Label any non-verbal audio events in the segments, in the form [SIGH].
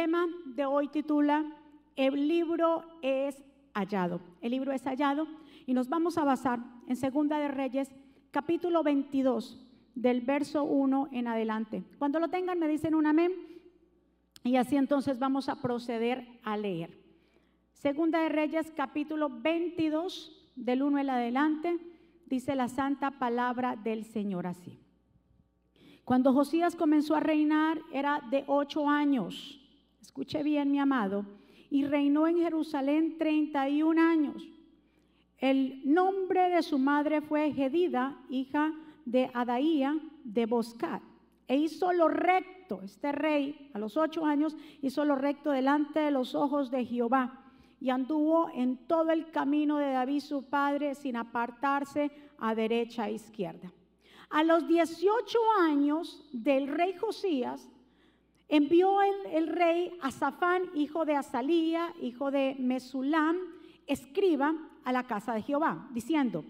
tema de hoy titula El libro es hallado. El libro es hallado y nos vamos a basar en Segunda de Reyes, capítulo 22, del verso 1 en adelante. Cuando lo tengan me dicen un amén y así entonces vamos a proceder a leer. Segunda de Reyes, capítulo 22, del 1 en adelante, dice la santa palabra del Señor así. Cuando Josías comenzó a reinar era de ocho años. Escuche bien, mi amado. Y reinó en Jerusalén 31 años. El nombre de su madre fue Gedida, hija de Adaía de Boscat. E hizo lo recto, este rey a los ocho años hizo lo recto delante de los ojos de Jehová y anduvo en todo el camino de David su padre sin apartarse a derecha e izquierda. A los 18 años del rey Josías, envió el, rey a Safán, hijo de Azalía, hijo de Mesulam, escriba a la casa de Jehová, diciendo,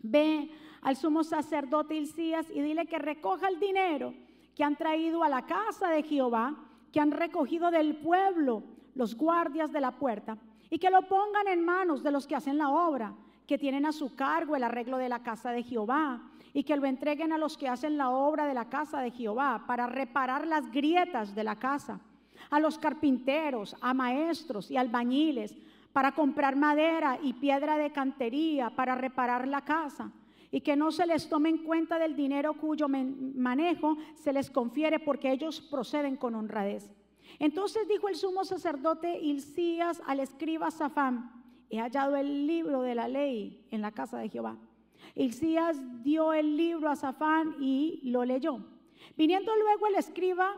ve al sumo sacerdote Hilcías y dile que recoja el dinero que han traído a la casa de Jehová, que han recogido del pueblo los guardias de la puerta, y que lo pongan en manos de los que hacen la obra, que tienen a su cargo el arreglo de la casa de Jehová, y que lo entreguen a los que hacen la obra de la casa de Jehová para reparar las grietas de la casa, a los carpinteros, a maestros y albañiles, para comprar madera y piedra de cantería para reparar la casa y que no se les tome en cuenta del dinero cuyo manejo se les confiere porque ellos proceden con honradez. Entonces dijo el sumo sacerdote Hilcías al escriba Safán, he hallado el libro de la ley en la casa de Jehová. Hilcías dio el libro a Safán y lo leyó. Viniendo luego el escriba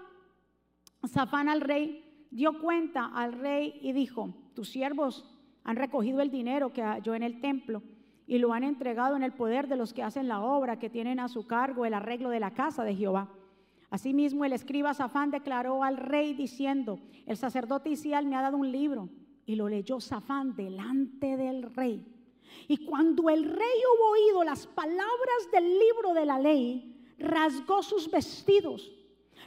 Safán al rey, dio cuenta al rey y dijo, tus siervos han recogido el dinero que halló en el templo y lo han entregado en el poder de los que hacen la obra, que tienen a su cargo el arreglo de la casa de Jehová. Asimismo, el escriba Safán declaró al rey diciendo, el sacerdote Isial me ha dado un libro. Y lo leyó Safán delante del rey. Y cuando el rey hubo oído las palabras del libro de la ley, rasgó sus vestidos.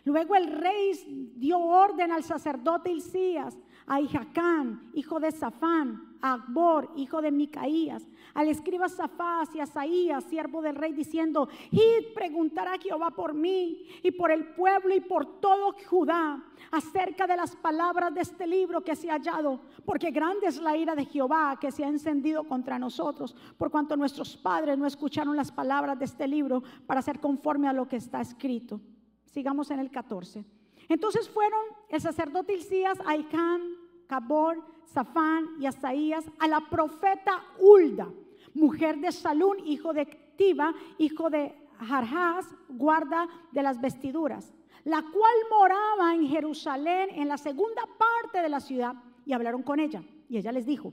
Luego el rey dio orden al sacerdote Hilcías, a Ijacán, hijo de Safán, a Akbor, hijo de Micaías, al escriba Safás y a Saías, siervo del rey, diciendo, id preguntar a Jehová por mí y por el pueblo y por todo Judá acerca de las palabras de este libro que se ha hallado, porque grande es la ira de Jehová que se ha encendido contra nosotros, por cuanto nuestros padres no escucharon las palabras de este libro para ser conforme a lo que está escrito. Sigamos en el 14. Entonces fueron el sacerdote Hilcías, Aicán, Cabor, Safán y Asaías a la profeta Hulda, mujer de Salún, hijo de Tiba, hijo de Jarjás, guarda de las vestiduras, la cual moraba en Jerusalén, en la segunda parte de la ciudad, y hablaron con ella. Y ella les dijo,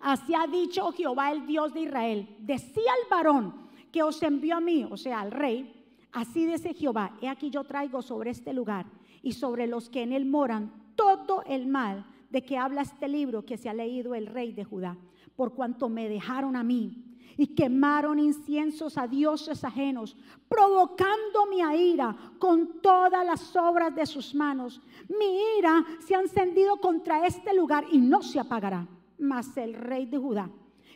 así ha dicho Jehová el Dios de Israel, decía al varón que os envió a mí, o sea, al rey, así dice Jehová, he aquí yo traigo sobre este lugar y sobre los que en él moran todo el mal de que habla este libro que se ha leído el rey de Judá, por cuanto me dejaron a mí y quemaron inciensos a dioses ajenos, provocando mi ira con todas las obras de sus manos. Mi ira se ha encendido contra este lugar y no se apagará. Mas el rey de Judá,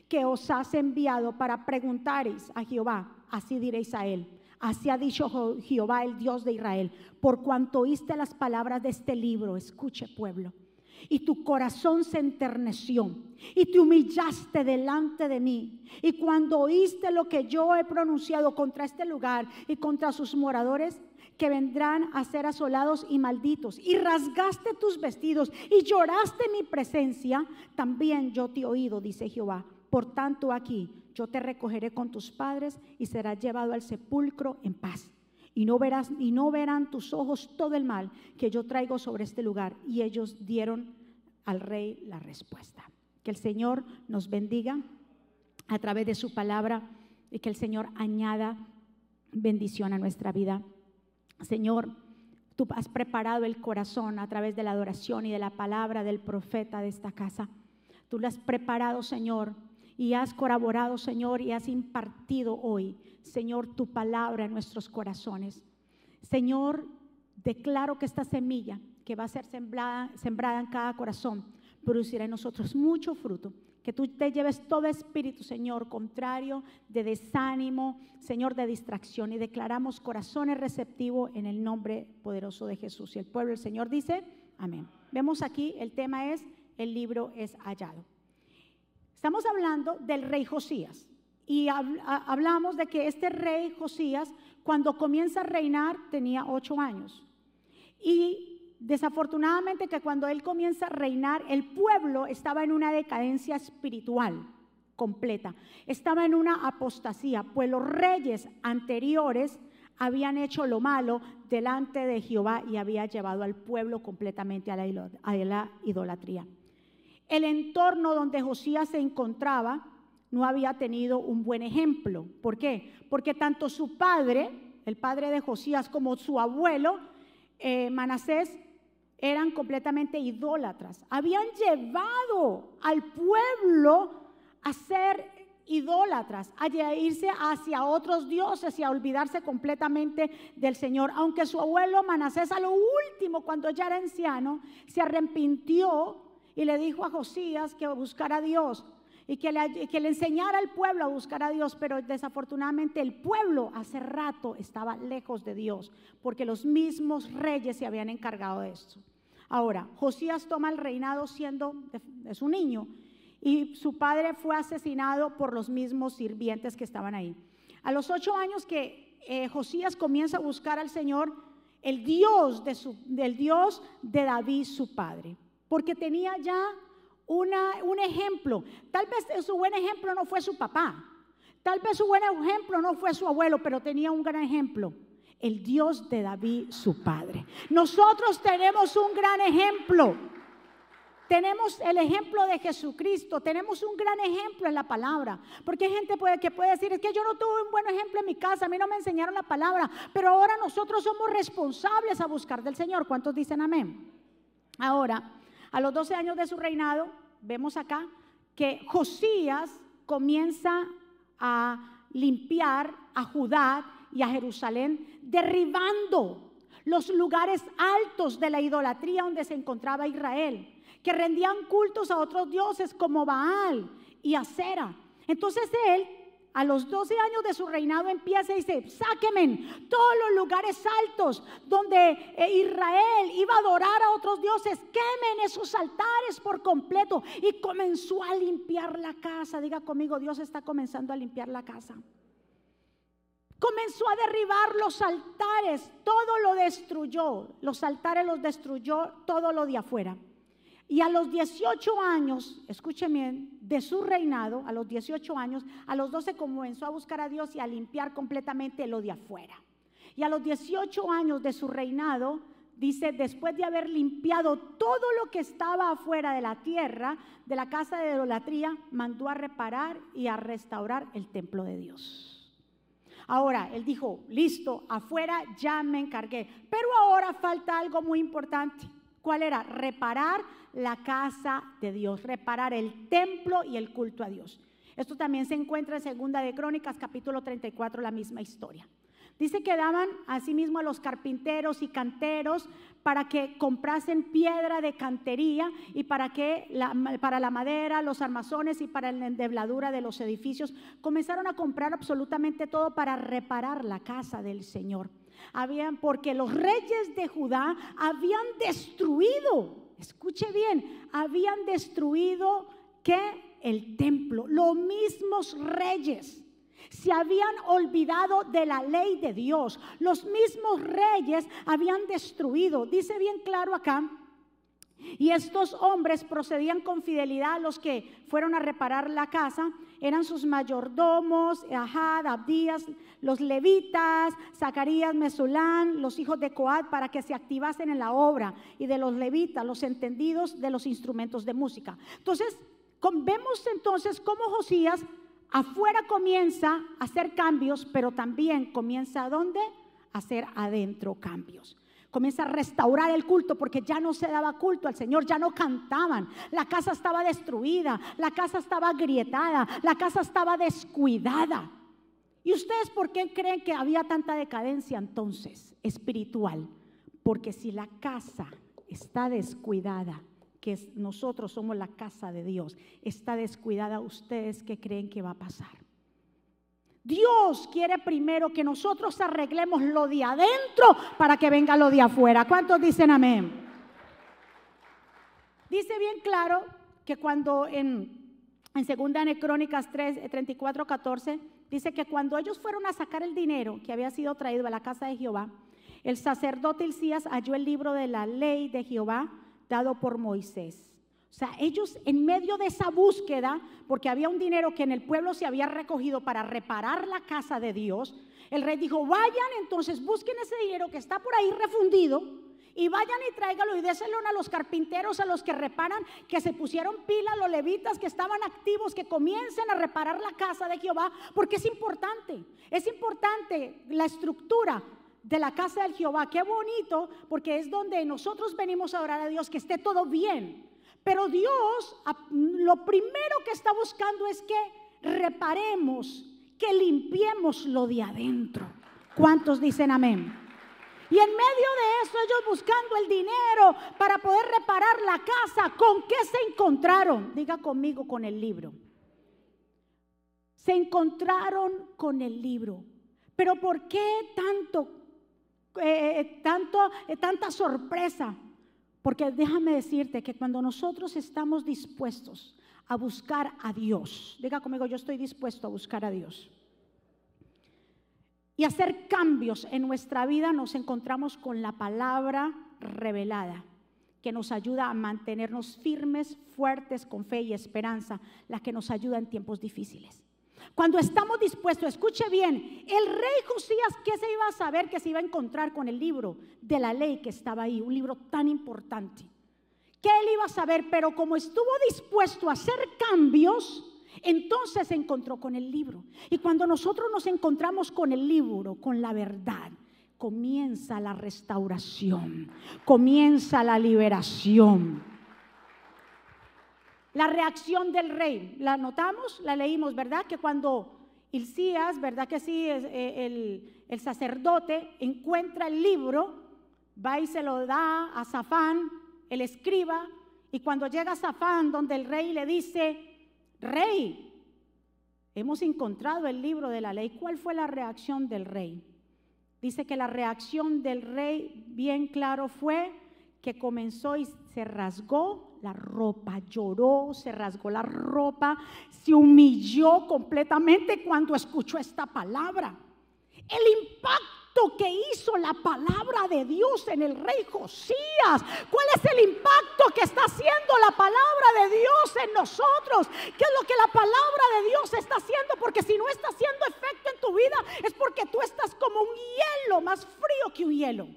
que os has enviado para preguntaréis a Jehová, así diréis a él. Así ha dicho Jehová, el Dios de Israel, por cuanto oíste las palabras de este libro, escuche pueblo y tu corazón se enterneció y te humillaste delante de mí. Y cuando oíste lo que yo he pronunciado contra este lugar y contra sus moradores, que vendrán a ser asolados y malditos, y rasgaste tus vestidos y lloraste mi presencia, también yo te he oído, dice Jehová. Por tanto aquí yo te recogeré con tus padres y serás llevado al sepulcro en paz y no verás y no verán tus ojos todo el mal que yo traigo sobre este lugar. Y ellos dieron al rey la respuesta. Que el Señor nos bendiga a través de su palabra y que el Señor añada bendición a nuestra vida. Señor, tú has preparado el corazón a través de la adoración y de la palabra del profeta de esta casa. Tú lo has preparado, Señor, y has colaborado, Señor, y has impartido hoy Señor, tu palabra en nuestros corazones. Señor, declaro que esta semilla que va a ser sembrada, sembrada en cada corazón, producirá en nosotros mucho fruto. Que tú te lleves todo espíritu, Señor, contrario de desánimo, Señor, de distracción. Y declaramos corazones receptivos en el nombre poderoso de Jesús. Y el pueblo del Señor dice, amén. Vemos aquí, el tema es, el libro es hallado. Estamos hablando del rey Josías. Y hablamos de que este rey Josías, cuando comienza a reinar, tenía ocho años. Y Desafortunadamente que cuando él comienza a reinar, el pueblo estaba en una decadencia espiritual completa, estaba en una apostasía, pues los reyes anteriores habían hecho lo malo delante de Jehová y había llevado al pueblo completamente a la idolatría. El entorno donde Josías se encontraba no había tenido un buen ejemplo. ¿Por qué? Porque tanto su padre, el padre de Josías, como su abuelo, eh, Manasés, eran completamente idólatras. Habían llevado al pueblo a ser idólatras, a irse hacia otros dioses y a olvidarse completamente del Señor. Aunque su abuelo Manasés a lo último, cuando ya era anciano, se arrepintió y le dijo a Josías que buscara a Dios y que le, enseñara al pueblo a buscar a Dios, pero desafortunadamente el pueblo hace rato estaba lejos de Dios, porque los mismos reyes se habían encargado de esto. Ahora, Josías toma el reinado siendo es un niño y su padre fue asesinado por los mismos sirvientes que estaban ahí. A los ocho años que eh, Josías comienza a buscar al Señor, el Dios de su, del Dios de David, su padre, porque tenía ya una, un ejemplo. Tal vez su buen ejemplo no fue su papá, tal vez su buen ejemplo no fue su abuelo, pero tenía un gran ejemplo el Dios de David, su padre. Nosotros tenemos un gran ejemplo. Tenemos el ejemplo de Jesucristo, tenemos un gran ejemplo en la palabra, porque hay gente puede, que puede decir, es que yo no tuve un buen ejemplo en mi casa, a mí no me enseñaron la palabra, pero ahora nosotros somos responsables a buscar del Señor. ¿Cuántos dicen amén? Ahora, a los 12 años de su reinado, vemos acá que Josías comienza a limpiar a Judá y a Jerusalén, derribando los lugares altos de la idolatría donde se encontraba Israel, que rendían cultos a otros dioses como Baal y Acera. Entonces él, a los 12 años de su reinado, empieza y dice, sáquenme todos los lugares altos donde eh, Israel iba a adorar a otros dioses, quemen esos altares por completo. Y comenzó a limpiar la casa. Diga conmigo, Dios está comenzando a limpiar la casa comenzó a derribar los altares, todo lo destruyó, los altares los destruyó, todo lo de afuera. Y a los 18 años, escuchen bien, de su reinado, a los 18 años, a los 12 comenzó a buscar a Dios y a limpiar completamente lo de afuera. Y a los 18 años de su reinado, dice, después de haber limpiado todo lo que estaba afuera de la tierra, de la casa de idolatría, mandó a reparar y a restaurar el templo de Dios. Ahora, él dijo, listo, afuera ya me encargué. Pero ahora falta algo muy importante. ¿Cuál era? Reparar la casa de Dios, reparar el templo y el culto a Dios. Esto también se encuentra en Segunda de Crónicas, capítulo 34, la misma historia. Dice que daban asimismo a los carpinteros y canteros para que comprasen piedra de cantería y para que para la madera, los armazones y para la endebladura de los edificios comenzaron a comprar absolutamente todo para reparar la casa del Señor. Habían porque los reyes de Judá habían destruido, escuche bien, habían destruido que el templo, los mismos reyes se habían olvidado de la ley de Dios. Los mismos reyes habían destruido. Dice bien claro acá. Y estos hombres procedían con fidelidad a los que fueron a reparar la casa. Eran sus mayordomos, Ahad, Abdías, los levitas, Zacarías, Mesulán, los hijos de Coad, para que se activasen en la obra. Y de los levitas, los entendidos de los instrumentos de música. Entonces, vemos entonces cómo Josías Afuera comienza a hacer cambios, pero también comienza a dónde? A hacer adentro cambios. Comienza a restaurar el culto porque ya no se daba culto al Señor, ya no cantaban. La casa estaba destruida, la casa estaba agrietada, la casa estaba descuidada. ¿Y ustedes por qué creen que había tanta decadencia entonces espiritual? Porque si la casa está descuidada, que nosotros somos la casa de Dios, está descuidada ustedes que creen que va a pasar. Dios quiere primero que nosotros arreglemos lo de adentro para que venga lo de afuera. ¿Cuántos dicen amén? Dice bien claro que cuando en, en segunda de Crónicas 3, 34, 14, dice que cuando ellos fueron a sacar el dinero que había sido traído a la casa de Jehová, el sacerdote Elías halló el libro de la ley de Jehová dado por Moisés. O sea, ellos en medio de esa búsqueda, porque había un dinero que en el pueblo se había recogido para reparar la casa de Dios, el rey dijo, vayan entonces, busquen ese dinero que está por ahí refundido y vayan y tráigalo y déselo a los carpinteros, a los que reparan, que se pusieron pila, los levitas que estaban activos, que comiencen a reparar la casa de Jehová, porque es importante, es importante la estructura de la casa de Jehová. Qué bonito, porque es donde nosotros venimos a orar a Dios, que esté todo bien. Pero Dios lo primero que está buscando es que reparemos, que limpiemos lo de adentro. ¿Cuántos dicen amén? Y en medio de eso ellos buscando el dinero para poder reparar la casa, ¿con qué se encontraron? Diga conmigo con el libro. Se encontraron con el libro. Pero ¿por qué tanto, eh, eh, tanto, eh, tanta sorpresa? Porque déjame decirte que cuando nosotros estamos dispuestos a buscar a Dios, diga conmigo, yo estoy dispuesto a buscar a Dios. Y hacer cambios en nuestra vida, nos encontramos con la palabra revelada, que nos ayuda a mantenernos firmes, fuertes, con fe y esperanza, la que nos ayuda en tiempos difíciles. Cuando estamos dispuestos, escuche bien, el rey Josías, ¿qué se iba a saber que se iba a encontrar con el libro de la ley que estaba ahí? Un libro tan importante. ¿Qué él iba a saber? Pero como estuvo dispuesto a hacer cambios, entonces se encontró con el libro. Y cuando nosotros nos encontramos con el libro, con la verdad, comienza la restauración, comienza la liberación. La reacción del rey, ¿la notamos? La leímos, ¿verdad? Que cuando Hilcías, ¿verdad que sí? Eh, el, el sacerdote encuentra el libro, va y se lo da a Zafán, el escriba, y cuando llega Zafán, donde el rey le dice, rey, hemos encontrado el libro de la ley, ¿cuál fue la reacción del rey? Dice que la reacción del rey, bien claro, fue que comenzó y se rasgó la ropa, lloró, se rasgó la ropa, se humilló completamente cuando escuchó esta palabra. El impacto que hizo la palabra de Dios en el rey Josías. ¿Cuál es el impacto que está haciendo la palabra de Dios en nosotros? ¿Qué es lo que la palabra de Dios está haciendo? Porque si no está haciendo efecto en tu vida es porque tú estás como un hielo, más frío que un hielo.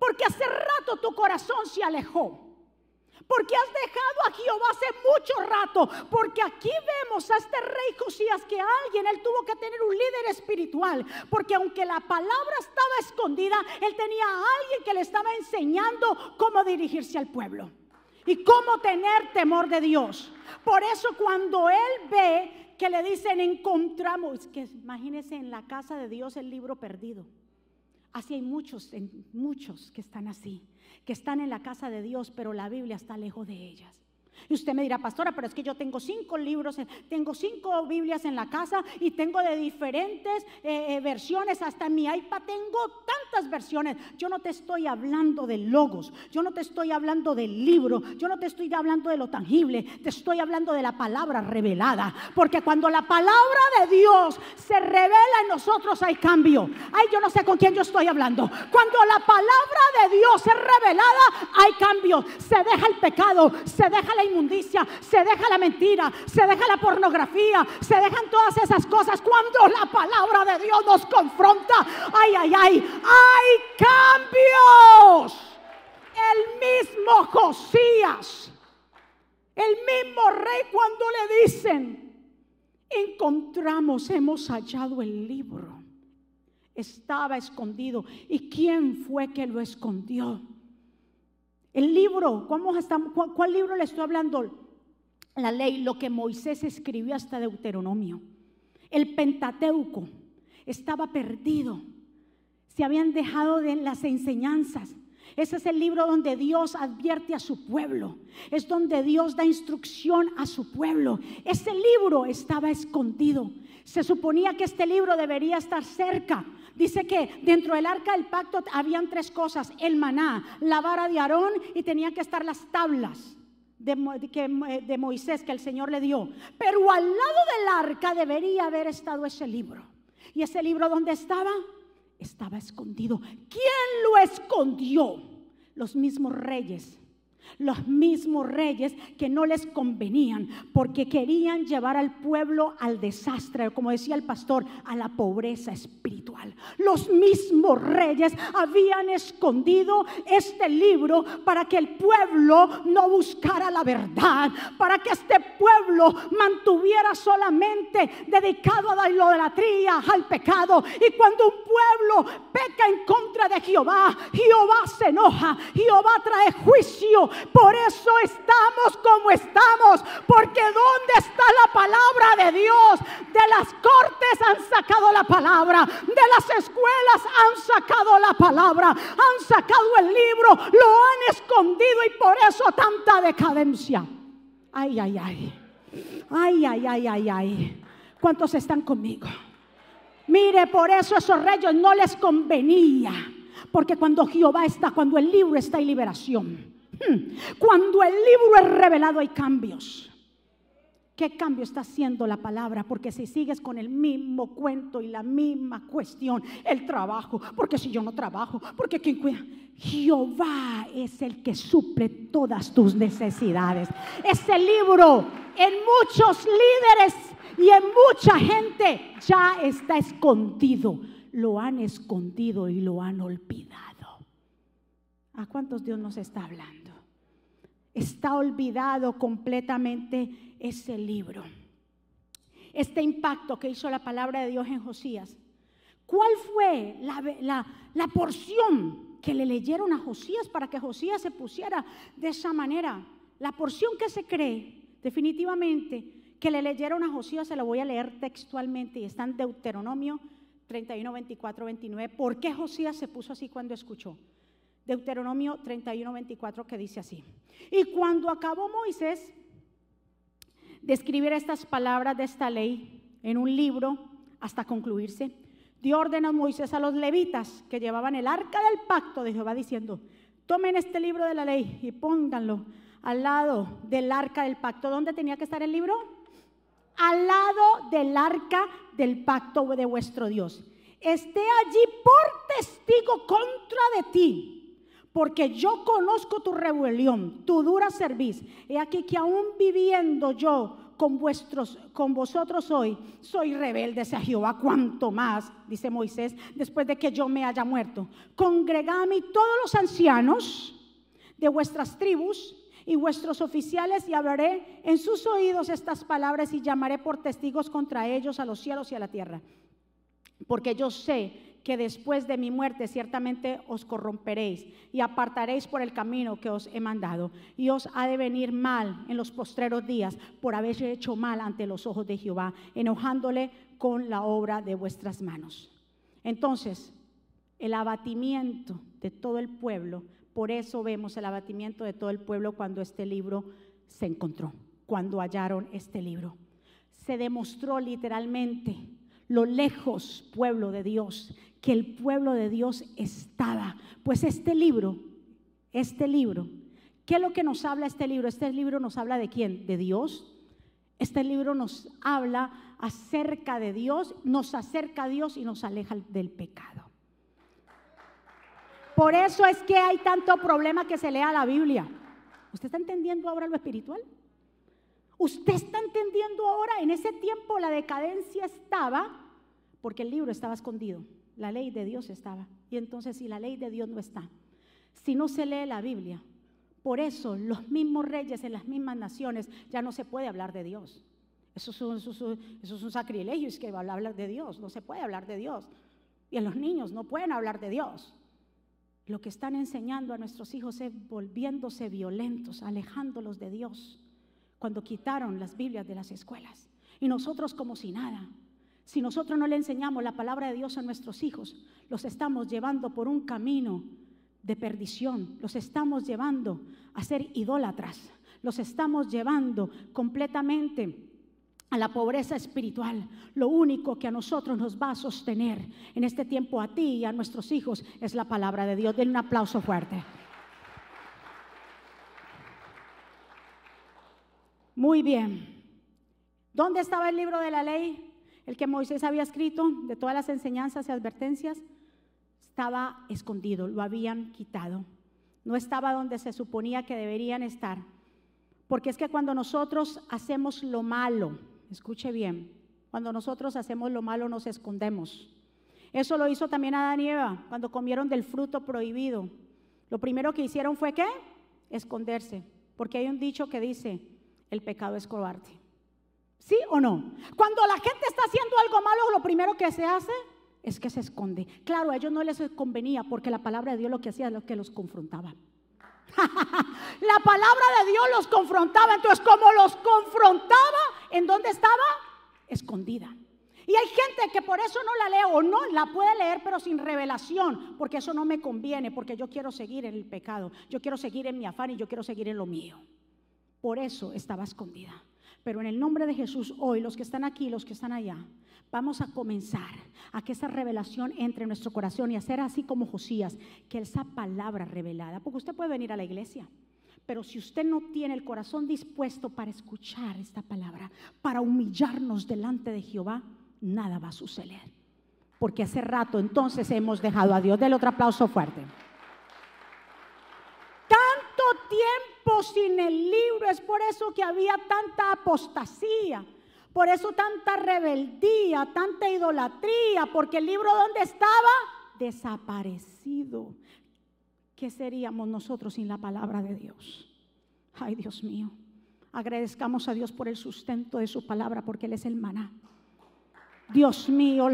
Porque hace rato tu corazón se alejó. Porque has dejado a Jehová hace mucho rato. Porque aquí vemos a este rey Josías que alguien, él tuvo que tener un líder espiritual. Porque aunque la palabra estaba escondida, él tenía a alguien que le estaba enseñando cómo dirigirse al pueblo. Y cómo tener temor de Dios. Por eso cuando él ve que le dicen encontramos, que imagínense en la casa de Dios el libro perdido. Así hay muchos, muchos que están así que están en la casa de Dios, pero la Biblia está lejos de ellas. Y usted me dirá, pastora, pero es que yo tengo cinco libros, tengo cinco Biblias en la casa y tengo de diferentes eh, eh, versiones, hasta en mi iPad tengo tantas versiones. Yo no te estoy hablando de logos, yo no te estoy hablando del libro, yo no te estoy hablando de lo tangible, te estoy hablando de la palabra revelada. Porque cuando la palabra de Dios se revela en nosotros hay cambio. Ay, yo no sé con quién yo estoy hablando. Cuando la palabra de Dios es revelada hay cambio. Se deja el pecado, se deja la inmundicia, se deja la mentira, se deja la pornografía, se dejan todas esas cosas. Cuando la palabra de Dios nos confronta, ay, ay, ay, hay cambios. El mismo Josías, el mismo rey cuando le dicen, encontramos, hemos hallado el libro. Estaba escondido. ¿Y quién fue que lo escondió? El libro, ¿cómo estamos, cuál, libro le estoy hablando? La ley, lo que Moisés escribió hasta Deuteronomio. El Pentateuco estaba perdido. Se habían dejado de las enseñanzas. Ese es el libro donde Dios advierte a su pueblo. Es donde Dios da instrucción a su pueblo. Ese libro estaba escondido. Se suponía que este libro debería estar cerca. Dice que dentro del arca del pacto habían tres cosas. El maná, la vara de Aarón y tenían que estar las tablas de, de Moisés que el Señor le dio. Pero al lado del arca debería haber estado ese libro. ¿Y ese libro dónde estaba? Estaba escondido. ¿Quién lo escondió? Los mismos reyes los mismos reyes que no les convenían porque querían llevar al pueblo al desastre, como decía el pastor, a la pobreza espiritual. Los mismos reyes habían escondido este libro para que el pueblo no buscara la verdad, para que este pueblo mantuviera solamente dedicado a la idolatría, al pecado. Y cuando un pueblo peca en contra de Jehová, Jehová se enoja, Jehová trae juicio por eso estamos como estamos, porque ¿dónde está la palabra de Dios? De las cortes han sacado la palabra, de las escuelas han sacado la palabra, han sacado el libro, lo han escondido y por eso tanta decadencia. Ay, ay, ay. Ay, ay, ay, ay, ay. ¿Cuántos están conmigo? Mire, por eso esos reyes no les convenía. Porque cuando Jehová está, cuando el libro está en liberación. Hmm. Cuando el libro es revelado hay cambios. ¿Qué cambio está haciendo la palabra? Porque si sigues con el mismo cuento y la misma cuestión, el trabajo, porque si yo no trabajo, porque quien cuida, Jehová es el que suple todas tus necesidades. Ese libro en muchos líderes y en mucha gente ya está escondido. Lo han escondido y lo han olvidado. ¿A cuántos Dios nos está hablando? Está olvidado completamente ese libro. Este impacto que hizo la palabra de Dios en Josías. ¿Cuál fue la, la porción que le leyeron a Josías para que Josías se pusiera de esa manera? La porción que se cree, definitivamente, que le leyeron a Josías, se lo voy a leer textualmente y está en Deuteronomio 31, 24, 29. ¿Por qué Josías se puso así cuando escuchó? Deuteronomio 31, 24, que dice así. Y cuando acabó Moisés de escribir estas palabras de esta ley en un libro hasta concluirse, dio orden a Moisés a los levitas que llevaban el arca del pacto de Jehová diciendo, tomen este libro de la ley y pónganlo al lado del arca del pacto. ¿Dónde tenía que estar el libro? Al lado del arca del pacto de vuestro Dios. Esté allí por testigo contra de ti porque yo conozco tu rebelión, tu dura serviz. He aquí que aún viviendo yo con, vuestros, con vosotros hoy, soy rebelde hacia Jehová, cuanto más, dice Moisés, después de que yo me haya muerto. Congregad a mí todos los ancianos de vuestras tribus y vuestros oficiales y hablaré en sus oídos estas palabras y llamaré por testigos contra ellos a los cielos y a la tierra. Porque yo sé que después de mi muerte ciertamente os corromperéis y apartaréis por el camino que os he mandado. Y os ha de venir mal en los postreros días por haber hecho mal ante los ojos de Jehová, enojándole con la obra de vuestras manos. Entonces, el abatimiento de todo el pueblo, por eso vemos el abatimiento de todo el pueblo cuando este libro se encontró, cuando hallaron este libro. Se demostró literalmente lo lejos, pueblo de Dios, que el pueblo de Dios estaba. Pues este libro, este libro, ¿qué es lo que nos habla este libro? Este libro nos habla de quién? De Dios. Este libro nos habla acerca de Dios, nos acerca a Dios y nos aleja del pecado. Por eso es que hay tanto problema que se lea la Biblia. ¿Usted está entendiendo ahora lo espiritual? ¿Usted está entendiendo ahora? En ese tiempo la decadencia estaba porque el libro estaba escondido. La ley de Dios estaba. Y entonces si la ley de Dios no está, si no se lee la Biblia, por eso los mismos reyes en las mismas naciones ya no se puede hablar de Dios. Eso es un, sacrilegio, es que hablar de Dios, no se puede hablar de Dios. Y en los niños no pueden hablar de Dios. Lo que están enseñando a nuestros hijos es volviéndose violentos, alejándolos de Dios, cuando quitaron las Biblias de las escuelas. Y nosotros como si nada. Si nosotros no le enseñamos la palabra de Dios a nuestros hijos, los estamos llevando por un camino de perdición. Los estamos llevando a ser idólatras. Los estamos llevando completamente a la pobreza espiritual. Lo único que a nosotros nos va a sostener en este tiempo a ti y a nuestros hijos es la palabra de Dios. Denle un aplauso fuerte. Muy bien. ¿Dónde estaba el libro de la ley? El que Moisés había escrito de todas las enseñanzas y advertencias. Estaba escondido, lo habían quitado. No estaba donde se suponía que deberían estar. Porque es que cuando nosotros hacemos lo malo, escuche bien, cuando nosotros hacemos lo malo nos escondemos. Eso lo hizo también Adán y Eva cuando comieron del fruto prohibido. Lo primero que hicieron fue qué? Esconderse. Porque hay un dicho que dice, el pecado es cobarde. ¿Sí o no? Cuando la gente está haciendo algo malo, lo primero que se hace es que se esconde. Claro, a ellos no les convenía porque la palabra de Dios lo que hacía es lo que los confrontaba. [LAUGHS] la palabra de Dios los confrontaba. Entonces, como los confrontaba, ¿en dónde estaba? Escondida. Y hay gente que por eso no la lee o no la puede leer, pero sin revelación, porque eso no me conviene, porque yo quiero seguir en el pecado, yo quiero seguir en mi afán y yo quiero seguir en lo mío. Por eso estaba escondida. Pero en el nombre de Jesús, hoy, los que están aquí, los que están allá, vamos a comenzar a que esa revelación entre en nuestro corazón y hacer así como Josías, que esa palabra revelada, porque usted puede venir a la iglesia, pero si usted no tiene el corazón dispuesto para escuchar esta palabra, para humillarnos delante de Jehová, nada va a suceder. Porque hace rato entonces hemos dejado a Dios. Del otro aplauso fuerte. Tanto tiempo sin el libro, es por eso que había tanta apostasía. Por eso tanta rebeldía, tanta idolatría, porque el libro ¿dónde estaba? Desaparecido. ¿Qué seríamos nosotros sin la palabra de Dios? Ay, Dios mío. Agradezcamos a Dios por el sustento de su palabra, porque Él es el maná. Dios mío.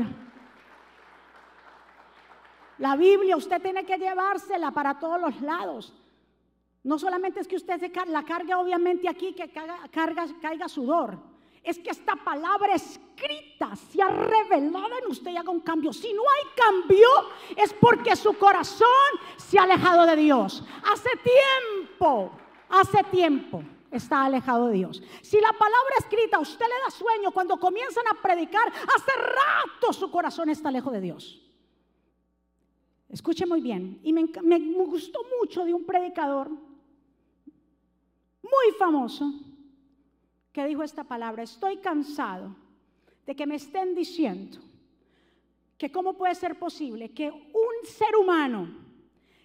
La Biblia usted tiene que llevársela para todos los lados. No solamente es que usted se la cargue obviamente aquí, que carga, caiga sudor es que esta palabra escrita se ha revelado en usted y haga un cambio. Si no hay cambio, es porque su corazón se ha alejado de Dios. Hace tiempo, hace tiempo está alejado de Dios. Si la palabra escrita a usted le da sueño cuando comienzan a predicar, hace rato su corazón está lejos de Dios. Escuche muy bien. Y me gustó mucho de un predicador muy famoso que dijo esta palabra, estoy cansado de que me estén diciendo que cómo puede ser posible que un ser humano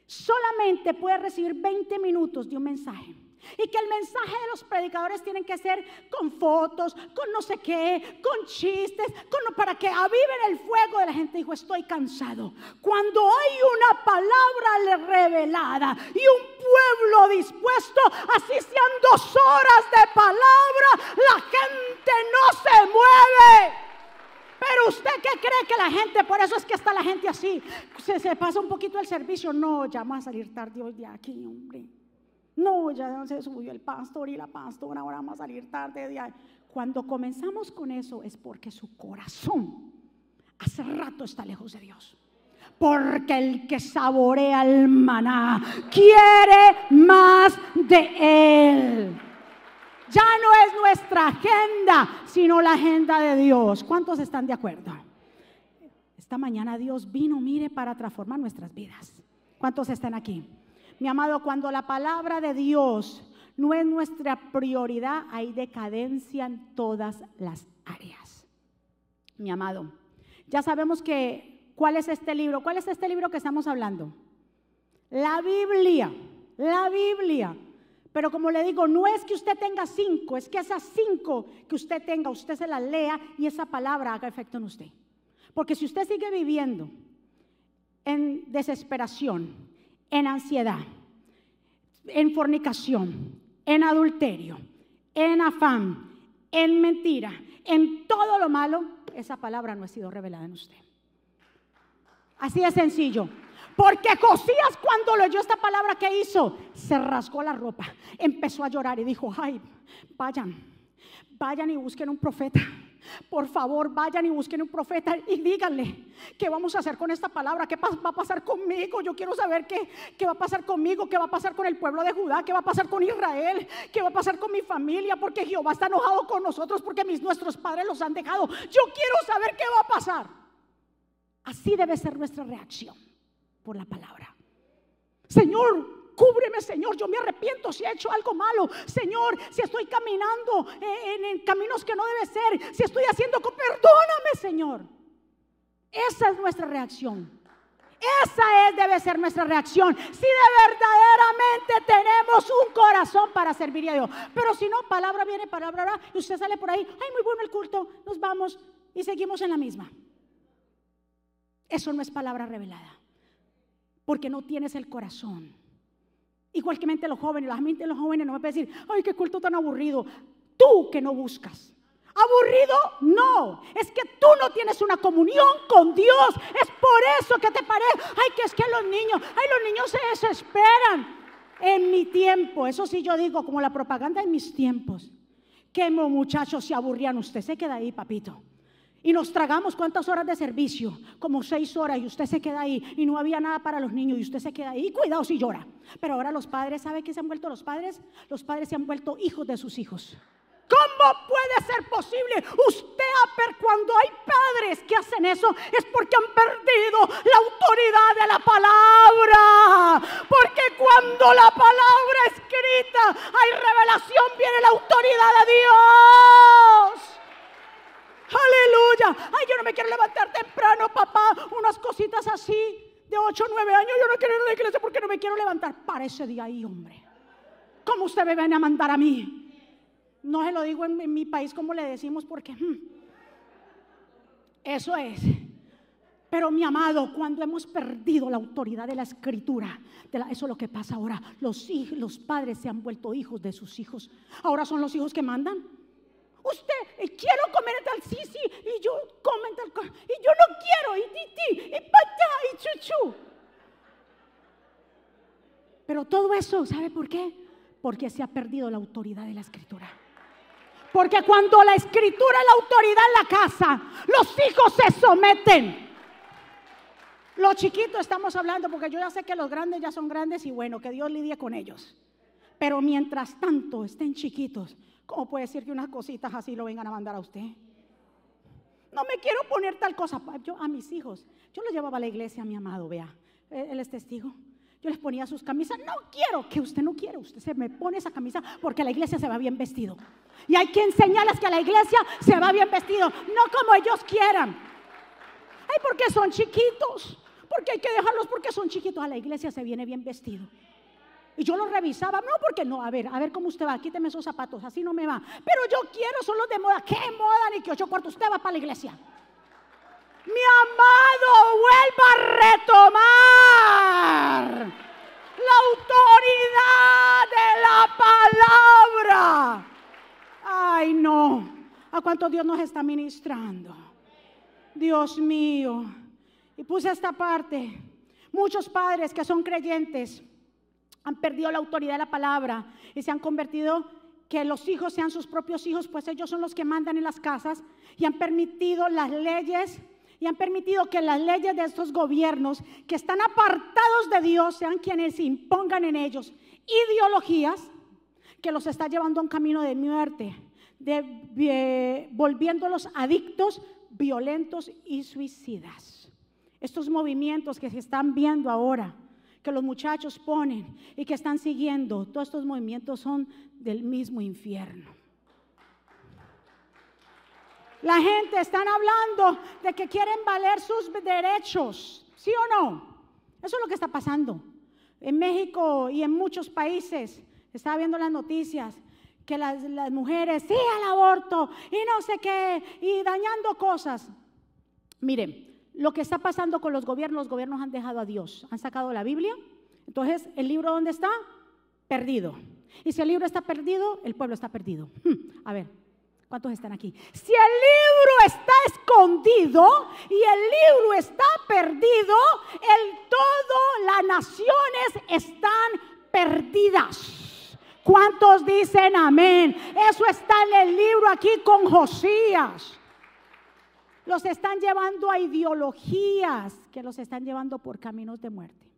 solamente puede recibir 20 minutos de un mensaje. Y que el mensaje de los predicadores tienen que ser con fotos, con no sé qué, con chistes, para que aviven el fuego de la gente. Dijo, estoy cansado. Cuando hay una palabra revelada y un pueblo dispuesto, así sean dos horas de palabra, la gente no se mueve. Pero usted qué cree que la gente, por eso es que está la gente así, se, se pasa un poquito el servicio, no, ya va a salir tarde hoy de aquí, hombre. No, ya se subió el pastor y la pastora, ahora vamos a salir tarde de ahí. Cuando comenzamos con eso es porque su corazón hace rato está lejos de Dios. Porque el que saborea el maná quiere más de él. Ya no es nuestra agenda, sino la agenda de Dios. ¿Cuántos están de acuerdo? Esta mañana Dios vino, mire, para transformar nuestras vidas. ¿Cuántos están aquí? Mi amado, cuando la palabra de Dios no es nuestra prioridad, hay decadencia en todas las áreas. Mi amado, ya sabemos que, ¿cuál es este libro? ¿Cuál es este libro que estamos hablando? La Biblia, la Biblia. Pero como le digo, no es que usted tenga cinco, es que esas cinco que usted tenga, usted se las lea y esa palabra haga efecto en usted. Porque si usted sigue viviendo en desesperación, en ansiedad, en fornicación, en adulterio, en afán, en mentira, en todo lo malo, esa palabra no ha sido revelada en usted. Así de sencillo. Porque Josías cuando leyó esta palabra que hizo, se rasgó la ropa, empezó a llorar y dijo, ay, vayan, vayan y busquen un profeta Por favor, vayan y busquen un profeta y díganle qué vamos a hacer con esta palabra, qué va a pasar conmigo. Yo quiero saber qué, qué va a pasar conmigo, qué va a pasar con el pueblo de Judá, qué va a pasar con Israel, qué va a pasar con mi familia, porque Jehová está enojado con nosotros, porque mis, nuestros padres los han dejado. Yo quiero saber qué va a pasar. Así debe ser nuestra reacción por la palabra. Señor, Cúbreme, Señor. Yo me arrepiento si he hecho algo malo. Señor, si estoy caminando en, caminos que no debe ser. Si estoy haciendo... Perdóname, Señor. Esa es nuestra reacción. Esa es, debe ser nuestra reacción. Si de verdaderamente tenemos un corazón para servir a Dios. Pero si no, palabra viene, palabra va. Y usted sale por ahí. Ay, muy bueno el culto. Nos vamos y seguimos en la misma. Eso no es palabra revelada. Porque no tienes el corazón. Igual que mente los jóvenes, la mente de los jóvenes no me puede decir, ay, qué culto tan aburrido. Tú que no buscas. ¿Aburrido? No. Es que tú no tienes una comunión con Dios. Es por eso que te parece. Ay, que es que los niños, ay, los niños se desesperan. En mi tiempo, eso sí yo digo, como la propaganda en mis tiempos. Que muchachos se aburrían. Usted se queda ahí, papito. Y nos tragamos cuántas horas de servicio, como seis horas, y usted se queda ahí, y no había nada para los niños, y usted se queda ahí, cuidado si llora. Pero ahora los padres, ¿sabe qué se han vuelto los padres? Los padres se han vuelto hijos de sus hijos. ¿Cómo puede ser posible? Usted, cuando hay padres que hacen eso, es porque han perdido la autoridad de la palabra. Porque cuando la palabra escrita hay revelación, viene la autoridad de Dios. Aleluya. Ay, yo no me quiero levantar temprano, papá. Unas cositas así de 8 o 9 años. Yo no quiero ir a la iglesia porque no me quiero levantar. Para ese día ahí, hombre. ¿Cómo usted me viene a mandar a mí? No se lo digo en, mi país como le decimos porque hmm, eso es. Pero mi amado, cuando hemos perdido la autoridad de la escritura, eso es lo que pasa ahora. Los, los padres se han vuelto hijos de sus hijos. Ahora son los hijos que mandan. Usted, eh, quiero comer tal sí, sí, y yo comen tal cosa, y yo no quiero, y titi, y pata, y chuchu. Pero todo eso, ¿sabe por qué? Porque se ha perdido la autoridad de la escritura. Porque cuando la escritura es la autoridad en la casa, los hijos se someten. Los chiquitos estamos hablando, porque yo ya sé que los grandes ya son grandes y bueno, que Dios lidie con ellos. Pero mientras tanto estén chiquitos, ¿Cómo puede decir que unas cositas así lo vengan a mandar a usted? No me quiero poner tal cosa. Yo a mis hijos, yo los llevaba a la iglesia, mi amado, vea, él es testigo. Yo les ponía sus camisas. No quiero que usted no quiere. Usted se me pone esa camisa porque la iglesia se va bien vestido. Y hay que enseñarles que a la iglesia se va bien vestido, no como ellos quieran. Ay, porque son chiquitos. Porque hay que dejarlos porque son chiquitos. A la iglesia se viene bien vestido. Y yo lo revisaba, no, porque no, a ver, a ver cómo usted va, quíteme esos zapatos, así no me va. Pero yo quiero, son los de moda, ¿qué moda? Ni que ocho cuartos, usted va para la iglesia. Mi amado, vuelva a retomar la autoridad de la palabra. Ay, no. ¿A cuánto Dios nos está ministrando? Dios mío. Y puse esta parte. Muchos padres que son creyentes han perdido la autoridad de la palabra y se han convertido que los hijos sean sus propios hijos, pues ellos son los que mandan en las casas y han permitido las leyes y han permitido que las leyes de estos gobiernos que están apartados de Dios sean quienes impongan en ellos ideologías que los está llevando a un camino de muerte, de, volviéndolos adictos, violentos y suicidas. Estos movimientos que se están viendo ahora que los muchachos ponen y que están siguiendo, todos estos movimientos son del mismo infierno. La gente están hablando de que quieren valer sus derechos, ¿sí o no? Eso es lo que está pasando. En México y en muchos países, estaba viendo las noticias, que las, las mujeres, sí al aborto y no sé qué, y dañando cosas. Miren, lo que está pasando con los gobiernos, los gobiernos han dejado a Dios, han sacado la Biblia. Entonces, ¿el libro dónde está? Perdido. Y si el libro está perdido, el pueblo está perdido. Hmm, a ver, ¿cuántos están aquí? Si el libro está escondido y el libro está perdido, el todo, las naciones están perdidas. ¿Cuántos dicen amén? Eso está en el libro aquí con Josías. Los están llevando a ideologías que los están llevando por caminos de muerte.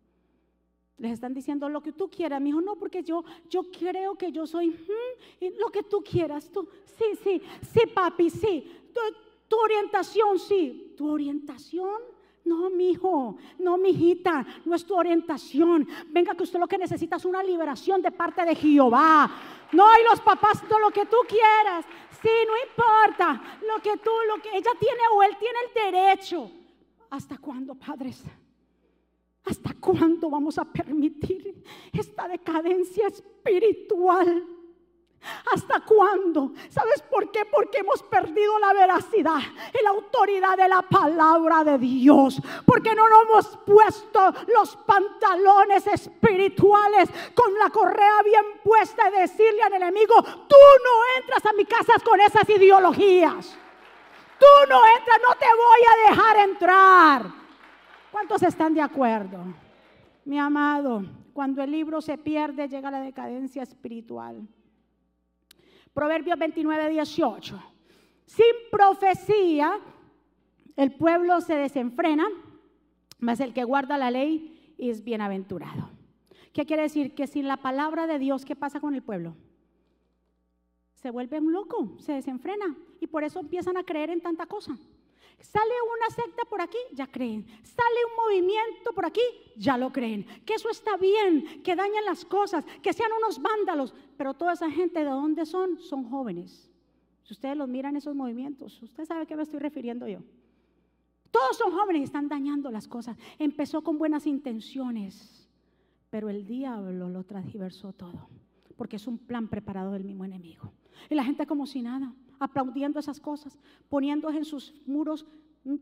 Les están diciendo lo que tú quieras. Mi hijo, no, porque yo, yo creo que yo soy mm, lo que tú quieras. Tú, sí, sí, sí, papi, sí. Tu, orientación, sí. Tu orientación. No, mi hijo, no, mi hijita, no es tu orientación. Venga, que usted lo que necesita es una liberación de parte de Jehová. No, y los papás, todo lo que tú quieras. Sí, no importa. Lo que tú, lo que ella tiene o él tiene el derecho. ¿Hasta cuándo, padres? ¿Hasta cuándo vamos a permitir esta decadencia espiritual? ¿Hasta cuándo? ¿Sabes por qué? Porque hemos perdido la veracidad y la autoridad de la palabra de Dios. Porque no nos hemos puesto los pantalones espirituales con la correa bien puesta y decirle al enemigo, tú no entras a mi casa con esas ideologías. Tú no entras, no te voy a dejar entrar. ¿Cuántos están de acuerdo? Mi amado, cuando el libro se pierde llega la decadencia espiritual. Proverbios 29, 18. Sin profecía el pueblo se desenfrena, mas el que guarda la ley es bienaventurado. ¿Qué quiere decir? Que sin la palabra de Dios, ¿qué pasa con el pueblo? Se vuelve un loco, se desenfrena y por eso empiezan a creer en tanta cosa. Sale una secta por aquí, ya creen. Sale un movimiento por aquí, ya lo creen. Que eso está bien, que dañan las cosas, que sean unos vándalos. Pero toda esa gente, ¿de dónde son? Son jóvenes. Si ustedes los miran esos movimientos, usted sabe a qué me estoy refiriendo yo. Todos son jóvenes y están dañando las cosas. Empezó con buenas intenciones, pero el diablo lo transversó todo, porque es un plan preparado del mismo enemigo. Y la gente como si nada aplaudiendo esas cosas, poniendo en sus muros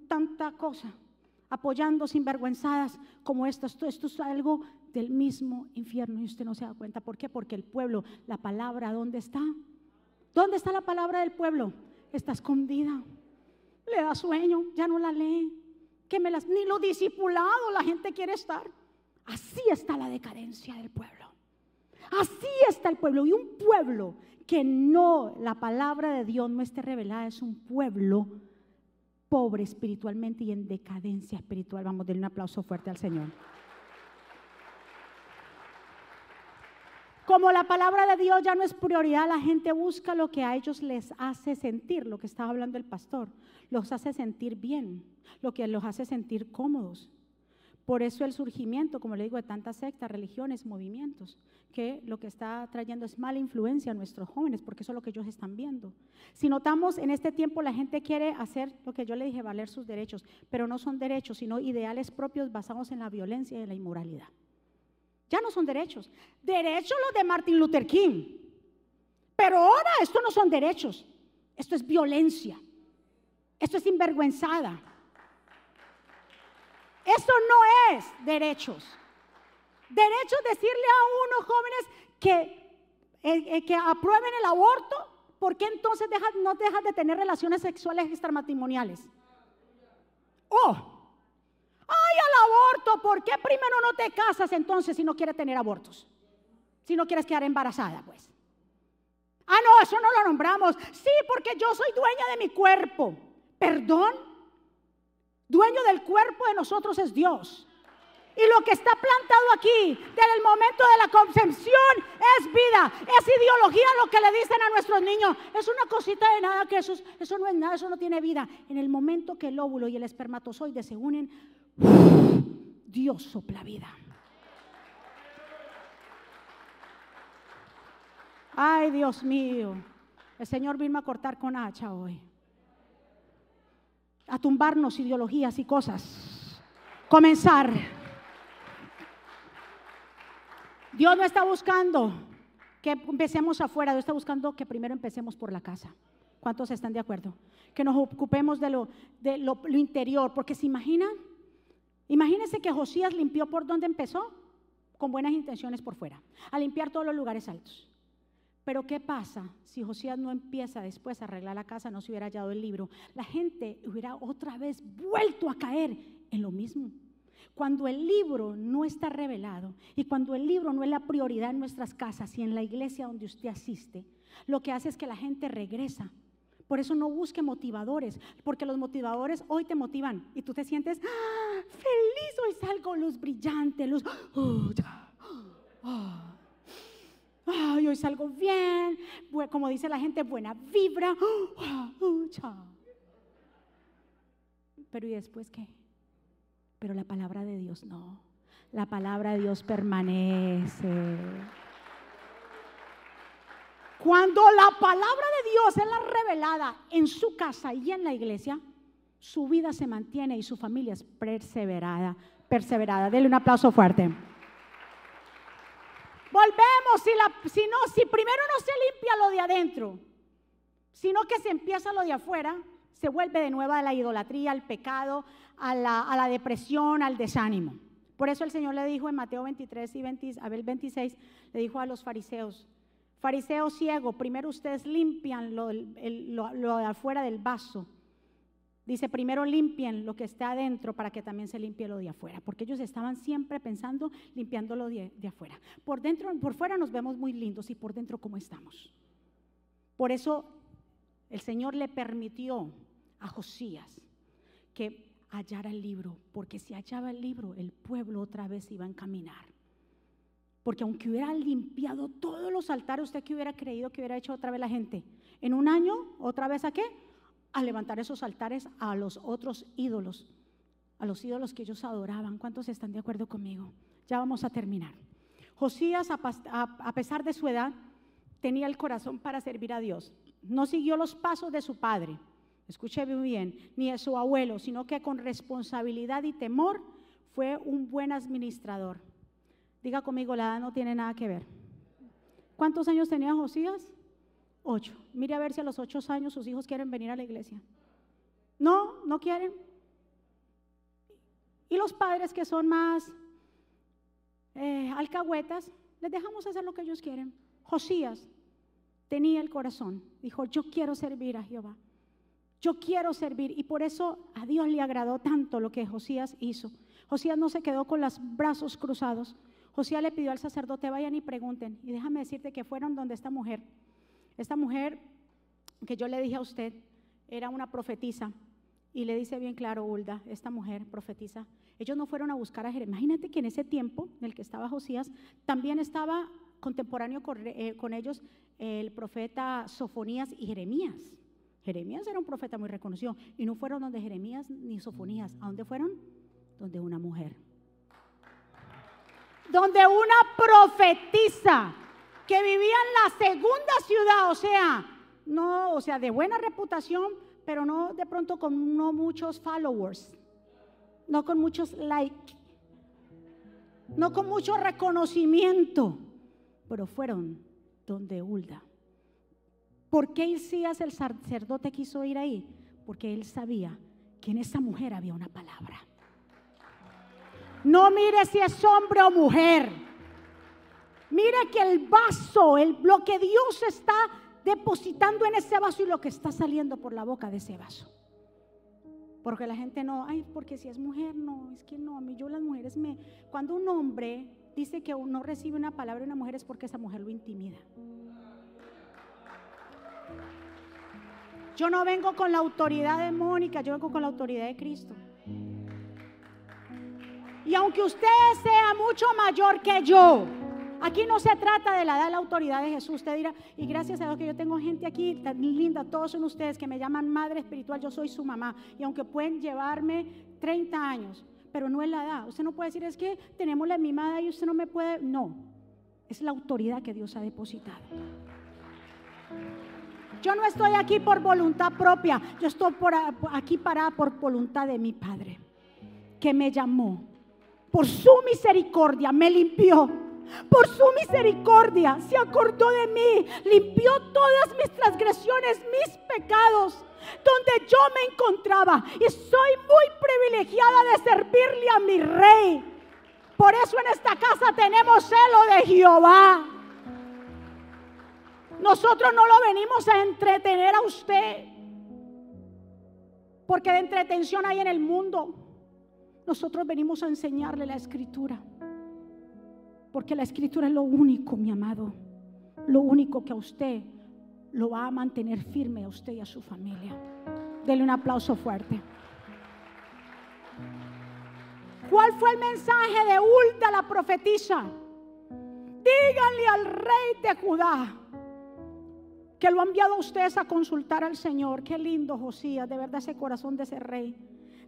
tanta cosa, apoyando sinvergüenzadas como estas. Esto, esto es algo del mismo infierno y usted no se da cuenta. ¿Por qué? Porque el pueblo, la palabra, ¿dónde está? ¿Dónde está la palabra del pueblo? Está escondida. Le da sueño, ya no la lee. Que me las, ni lo discipulado la gente quiere estar. Así está la decadencia del pueblo. Así está el pueblo. Y un pueblo que no, la palabra de Dios no esté revelada, es un pueblo pobre espiritualmente y en decadencia espiritual. Vamos a darle un aplauso fuerte al Señor. Como la palabra de Dios ya no es prioridad, la gente busca lo que a ellos les hace sentir, lo que estaba hablando el pastor, los hace sentir bien, lo que los hace sentir cómodos. Por eso el surgimiento, como le digo, de tantas sectas, religiones, movimientos, que lo que está trayendo es mala influencia a nuestros jóvenes, porque eso es lo que ellos están viendo. Si notamos, en este tiempo la gente quiere hacer lo que yo le dije, valer sus derechos, pero no son derechos, sino ideales propios basados en la violencia y la inmoralidad. Ya no son derechos. Derechos los de Martin Luther King. Pero ahora esto no son derechos. Esto es violencia. Esto es sinvergüenzada. Eso no es derechos. Derechos decirle a unos jóvenes que, eh, eh, que aprueben el aborto, ¿por qué entonces no dejas de tener relaciones sexuales extramatrimoniales? Oh, ay, al aborto, ¿por qué primero no te casas entonces si no quieres tener abortos? Si no quieres quedar embarazada, pues. Ah, no, eso no lo nombramos. Sí, porque yo soy dueña de mi cuerpo. ¿Perdón? Dueño del cuerpo de nosotros es Dios. Y lo que está plantado aquí, desde el momento de la concepción, es vida, es ideología lo que le dicen a nuestros niños. Es una cosita de nada, que eso, eso no es nada, eso no tiene vida. En el momento que el óvulo y el espermatozoide se unen, Dios sopla vida. Ay, Dios mío, el Señor vino a cortar con hacha hoy a tumbarnos ideologías y cosas. Comenzar. Dios no está buscando que empecemos afuera, Dios está buscando que primero empecemos por la casa. ¿Cuántos están de acuerdo? Que nos ocupemos de lo, interior, porque se imaginan, imagínense que Josías limpió por donde empezó, con buenas intenciones por fuera, a limpiar todos los lugares altos. Pero ¿qué pasa si Josías no empieza después a arreglar la casa, no se hubiera hallado el libro? La gente hubiera otra vez vuelto a caer en lo mismo. Cuando el libro no está revelado y cuando el libro no es la prioridad en nuestras casas y en la iglesia donde usted asiste, lo que hace es que la gente regresa Por eso no busque motivadores, porque los motivadores hoy te motivan y tú te sientes ¡Ah, feliz, hoy salgo luz brillante, luz. Oh, oh. Hoy salgo bien, como dice la gente, buena vibra. Oh, Pero ¿y después qué? Pero la palabra de Dios no. La palabra de Dios permanece. Cuando la palabra de Dios es la revelada en su casa y en la iglesia, su vida se mantiene y su familia es perseverada, perseverada. Dele un aplauso fuerte. Volvemos, si, la, si no, si primero no se limpia lo de adentro, sino que se empieza lo de afuera, se vuelve de nuevo a la idolatría, al pecado, a la, a la depresión, al desánimo. Por eso el Señor le dijo en Mateo 23 y 26, le dijo a los fariseos, fariseo ciego, primero ustedes limpian lo, lo, de afuera del vaso. Dice, primero limpien lo que está adentro para que también se limpie lo de afuera, porque ellos estaban siempre pensando limpiando lo de, afuera. Por dentro, por fuera nos vemos muy lindos y por dentro cómo estamos. Por eso el Señor le permitió a Josías que hallara el libro, porque si hallaba el libro, el pueblo otra vez iba a encaminar. Porque aunque hubiera limpiado todos los altares, usted que hubiera creído que hubiera hecho otra vez la gente, en un año, otra vez a qué? A levantar esos altares a los otros ídolos, a los ídolos que ellos adoraban. ¿Cuántos están de acuerdo conmigo? Ya vamos a terminar. Josías, a pesar de su edad, tenía el corazón para servir a Dios. No siguió los pasos de su padre, escuche bien, ni de su abuelo, sino que con responsabilidad y temor fue un buen administrador. Diga conmigo, la edad no tiene nada que ver. ¿Cuántos años tenía Josías? Ocho. Mire a ver si a los ocho años sus hijos quieren venir a la iglesia. No, no quieren. Y los padres que son más eh, alcahuetas, les dejamos hacer lo que ellos quieren. Josías tenía el corazón, dijo, yo quiero servir a Jehová. Yo quiero servir. Y por eso a Dios le agradó tanto lo que Josías hizo. Josías no se quedó con los brazos cruzados. Josías le pidió al sacerdote, vayan y pregunten. Y déjame decirte que fueron donde esta mujer. Esta mujer que yo le dije a usted era una profetisa. Y le dice bien claro, Hulda, esta mujer profetiza. Ellos no fueron a buscar a Jeremías. Imagínate que en ese tiempo en el que estaba Josías, también estaba contemporáneo con, eh, con ellos el profeta Sofonías y Jeremías. Jeremías era un profeta muy reconocido. Y no fueron donde Jeremías ni Sofonías. ¿A dónde fueron? Donde una mujer donde una profetisa que vivía en la segunda ciudad, o sea, no, o sea, de buena reputación, pero no de pronto con no muchos followers, no con muchos likes, no con mucho reconocimiento, pero fueron donde Hulda. ¿Por qué Isías el sacerdote quiso ir ahí? Porque él sabía que en esa mujer había una palabra. No mire si es hombre o mujer. Mire que el vaso, el, lo que Dios está depositando en ese vaso y lo que está saliendo por la boca de ese vaso. Porque la gente no, ay, porque si es mujer, no, es que no, a mí yo las mujeres me... Cuando un hombre dice que no recibe una palabra de una mujer es porque esa mujer lo intimida. Yo no vengo con la autoridad de Mónica, yo vengo con la autoridad de Cristo. Y aunque usted sea mucho mayor que yo, aquí no se trata de la edad de la autoridad de Jesús. Usted dirá, y gracias a Dios que yo tengo gente aquí tan linda, todos son ustedes que me llaman madre espiritual, yo soy su mamá. Y aunque pueden llevarme 30 años, pero no es la edad. Usted no puede decir, es que tenemos la misma edad y usted no me puede. No, es la autoridad que Dios ha depositado. Yo no estoy aquí por voluntad propia, yo estoy aquí parada por voluntad de mi Padre, que me llamó por su misericordia me limpió. Por su misericordia se acordó de mí, limpió todas mis transgresiones, mis pecados, donde yo me encontraba. Y soy muy privilegiada de servirle a mi rey. Por eso en esta casa tenemos celo de Jehová. Nosotros no lo venimos a entretener a usted. Porque de entretención hay en el mundo. Nosotros venimos a enseñarle la escritura. Porque la escritura es lo único, mi amado. Lo único que a usted lo va a mantener firme a usted y a su familia. Dele un aplauso fuerte. ¿Cuál fue el mensaje de Hulda la profetisa? Díganle al rey de Judá que lo ha enviado a ustedes a consultar al Señor. Qué lindo Josías, de verdad ese corazón de ese rey.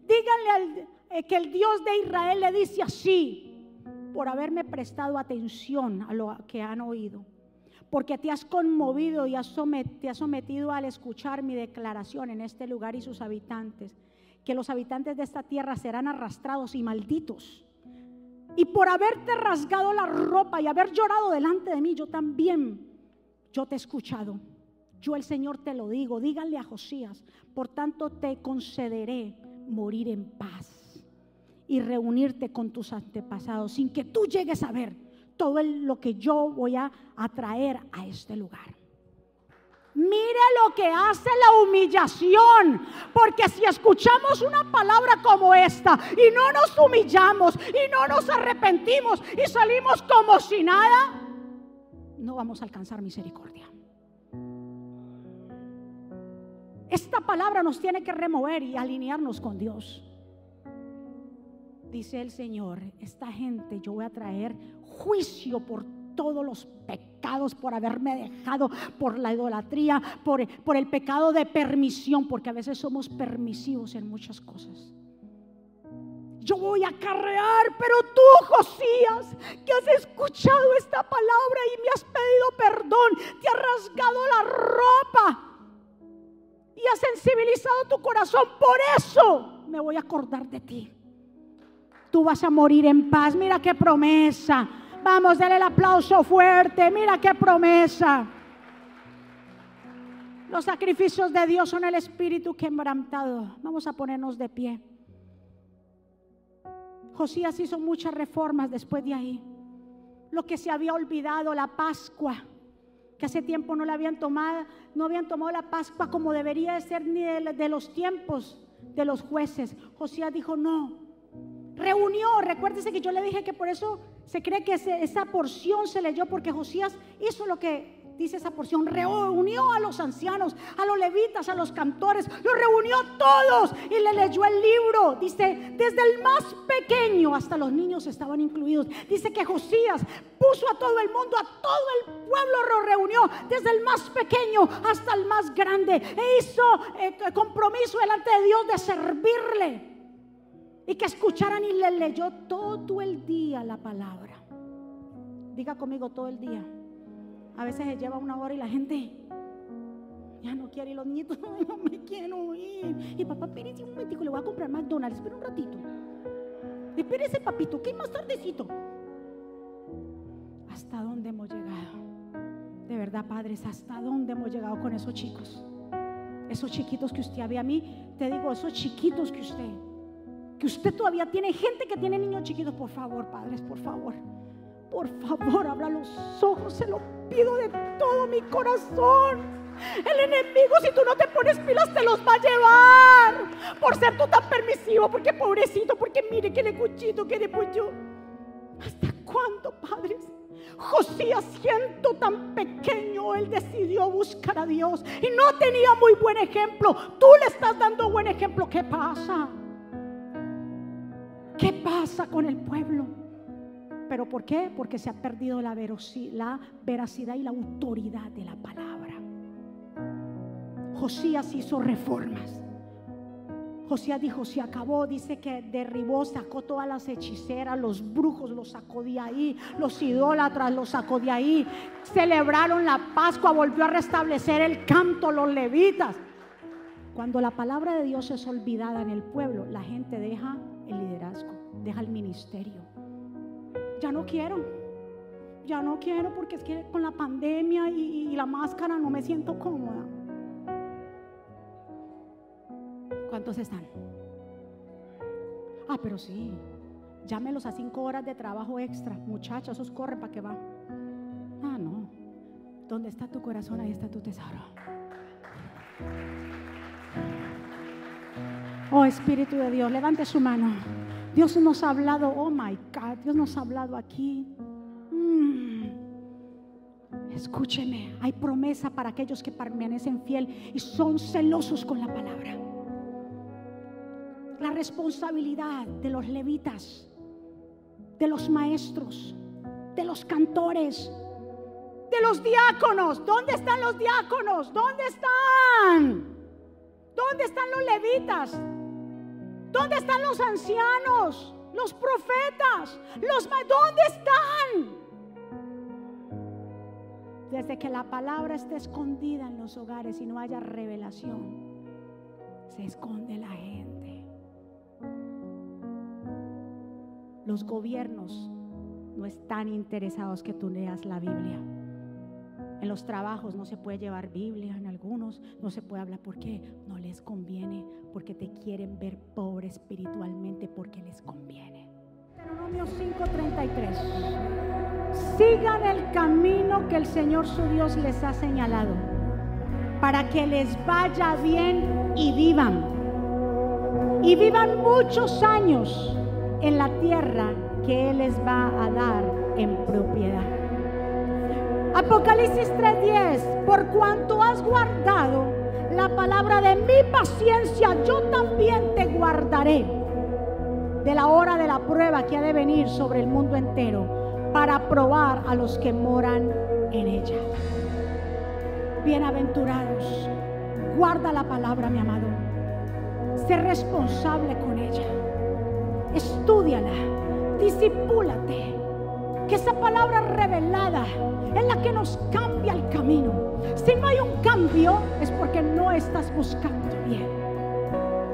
Díganle eh, que el Dios de Israel le dice así por haberme prestado atención a lo que han oído porque te has conmovido y te has sometido al escuchar mi declaración en este lugar y sus habitantes, que los habitantes de esta tierra serán arrastrados y malditos. Y por haberte rasgado la ropa y haber llorado delante de mí, yo también, yo te he escuchado. Yo el Señor te lo digo, díganle a Josías, por tanto te concederé morir en paz y reunirte con tus antepasados sin que tú llegues a ver todo lo que yo voy a atraer a este lugar. Mire lo que hace la humillación, porque si escuchamos una palabra como esta y no nos humillamos y no nos arrepentimos y salimos como si nada, no vamos a alcanzar misericordia. Esta palabra nos tiene que remover y alinearnos con Dios. Dice el Señor, esta gente yo voy a traer juicio por todos los pecados, por haberme dejado, por la idolatría, por, el pecado de permisión, porque a veces somos permisivos en muchas cosas. Yo voy a carrear, pero tú, Josías, que has escuchado esta palabra y me has pedido perdón, te has rasgado la ropa y has sensibilizado tu corazón, por eso me voy a acordar de ti. Tú vas a morir en paz. Mira qué promesa. Vamos, dale el aplauso fuerte. Mira qué promesa. Los sacrificios de Dios son el espíritu quebrantado. Vamos a ponernos de pie. Josías hizo muchas reformas después de ahí. Lo que se había olvidado, la Pascua, que hace tiempo no la habían tomado, no habían tomado la Pascua como debería de ser ni de los tiempos de los jueces. Josías dijo, no, reunió, recuérdese que yo le dije que por eso se cree que esa porción se leyó porque Josías hizo lo que dice esa porción, reunió a los ancianos, a los levitas, a los cantores, los reunió todos y le leyó el libro. Dice, desde el más pequeño hasta los niños estaban incluidos. Dice que Josías puso a todo el mundo, a todo el pueblo lo reunió, desde el más pequeño hasta el más grande. E hizo eh, compromiso delante de Dios de servirle y que escucharan y le leyó todo el día la palabra. Diga conmigo todo el día. A veces se lleva una hora y la gente ya no quiere y los nietos [LAUGHS] no me quiero ir. Y papá, espérese un momentico, le voy a comprar McDonald's, espera un ratito. Espérese, papito, que más tardecito. ¿Hasta dónde hemos llegado? De verdad, padres, ¿hasta dónde hemos llegado con esos chicos? Esos chiquitos que usted había a mí, te digo, esos chiquitos que usted que usted todavía tiene gente que tiene niños chiquitos, por favor, padres, por favor. Por favor, abra los ojos, se lo pido de todo mi corazón. El enemigo, si tú no te pones pilas, te los va a llevar. Por ser tú tan permisivo, porque pobrecito, porque mire que le cuchito, que le pollo. ¿Hasta cuándo, padres? Josías, siendo tan pequeño, él decidió buscar a Dios y no tenía muy buen ejemplo. Tú le estás dando buen ejemplo. ¿Qué pasa? ¿Qué pasa con el pueblo? ¿Pero por qué? Porque se ha perdido la, la veracidad y la autoridad de la palabra. Josías hizo reformas. Josías dijo, se acabó, dice que derribó, sacó todas las hechiceras, los brujos los sacó de ahí, los idólatras los sacó de ahí, celebraron la Pascua, volvió a restablecer el canto, los levitas. Cuando la palabra de Dios es olvidada en el pueblo, la gente deja el liderazgo, deja el ministerio. Ya no quiero, ya no quiero porque es que con la pandemia y, la máscara no me siento cómoda. ¿Cuántos están? Ah, pero sí, llámelos a cinco horas de trabajo extra. Muchachos, esos corren para que van. Ah, no. ¿Dónde está tu corazón? Ahí está tu tesoro. Oh Espíritu de Dios, levante su mano. Dios nos ha hablado, oh my God, Dios nos ha hablado aquí. Mm. Escúcheme, hay promesa para aquellos que permanecen fiel y son celosos con la palabra. La responsabilidad de los levitas, de los maestros, de los cantores, de los diáconos. ¿Dónde están los diáconos? ¿Dónde están? ¿Dónde están los levitas? ¿Dónde están los ancianos? Los profetas. Los ¿Dónde están? Desde que la palabra esté escondida en los hogares y no haya revelación, se esconde la gente. Los gobiernos no están interesados que tú leas la Biblia. En los trabajos no se puede llevar Biblia, en algunos no se puede hablar. ¿Por qué? No les conviene, porque te quieren ver pobre espiritualmente, porque les conviene. Deuteronomio 5:33. Sigan el camino que el Señor su Dios les ha señalado, para que les vaya bien y vivan. Y vivan muchos años en la tierra que Él les va a dar en propiedad. Apocalipsis 3:10, por cuanto has guardado la palabra de mi paciencia, yo también te guardaré de la hora de la prueba que ha de venir sobre el mundo entero para probar a los que moran en ella. Bienaventurados, guarda la palabra, mi amado. Sé responsable con ella. Estudiala, disipúlate que esa palabra revelada es la que nos cambia el camino. Si no hay un cambio, es porque no estás buscando bien.